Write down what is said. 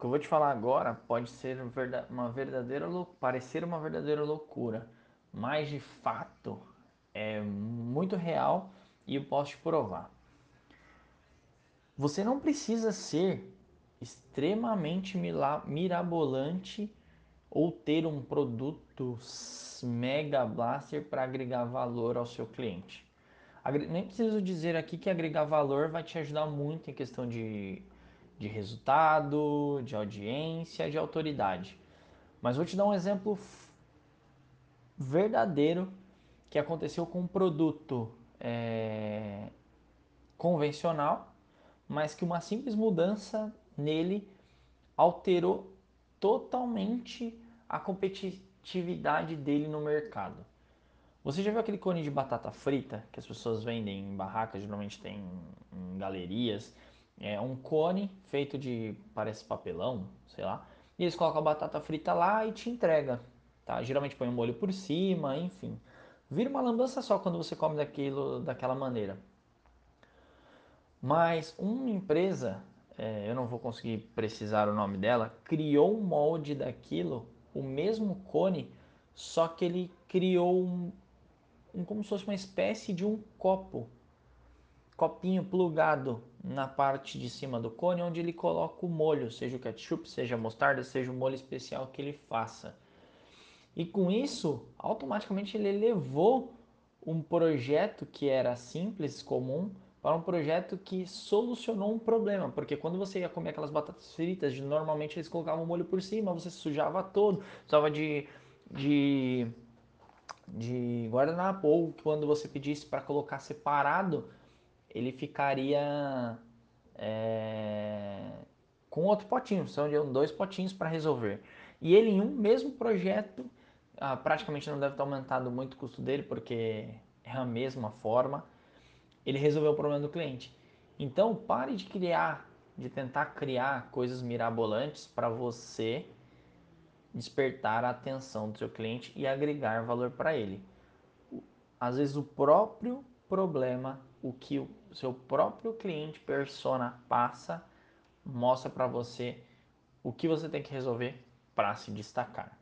que eu vou te falar agora pode ser uma verdadeira parecer uma verdadeira loucura, mas de fato é muito real e eu posso te provar. Você não precisa ser extremamente mirabolante ou ter um produto mega blaster para agregar valor ao seu cliente. Nem preciso dizer aqui que agregar valor vai te ajudar muito em questão de, de resultado, de audiência, de autoridade. Mas vou te dar um exemplo verdadeiro que aconteceu com um produto é, convencional, mas que uma simples mudança nele alterou totalmente a competitividade dele no mercado. Você já viu aquele cone de batata frita que as pessoas vendem em barracas, geralmente tem em galerias? É um cone feito de, parece papelão, sei lá. E eles colocam a batata frita lá e te entrega, tá? Geralmente põe um molho por cima, enfim. Vira uma lambança só quando você come daquilo, daquela maneira. Mas uma empresa, é, eu não vou conseguir precisar o nome dela, criou um molde daquilo, o mesmo cone, só que ele criou um, um, como se fosse uma espécie de um copo, copinho plugado na parte de cima do cone, onde ele coloca o molho, seja o ketchup, seja a mostarda, seja o molho especial que ele faça. E com isso, automaticamente ele elevou um projeto que era simples, comum, para um projeto que solucionou um problema, porque quando você ia comer aquelas batatas fritas, normalmente eles colocavam molho por cima, você sujava todo, precisava de, de de guardanapo ou quando você pedisse para colocar separado, ele ficaria é, com outro potinho, são dois potinhos para resolver. E ele em um mesmo projeto, ah, praticamente não deve ter aumentado muito o custo dele, porque é a mesma forma, ele resolveu o problema do cliente. Então pare de criar, de tentar criar coisas mirabolantes para você despertar a atenção do seu cliente e agregar valor para ele. Às vezes o próprio problema, o que o seu próprio cliente persona passa, mostra para você o que você tem que resolver para se destacar.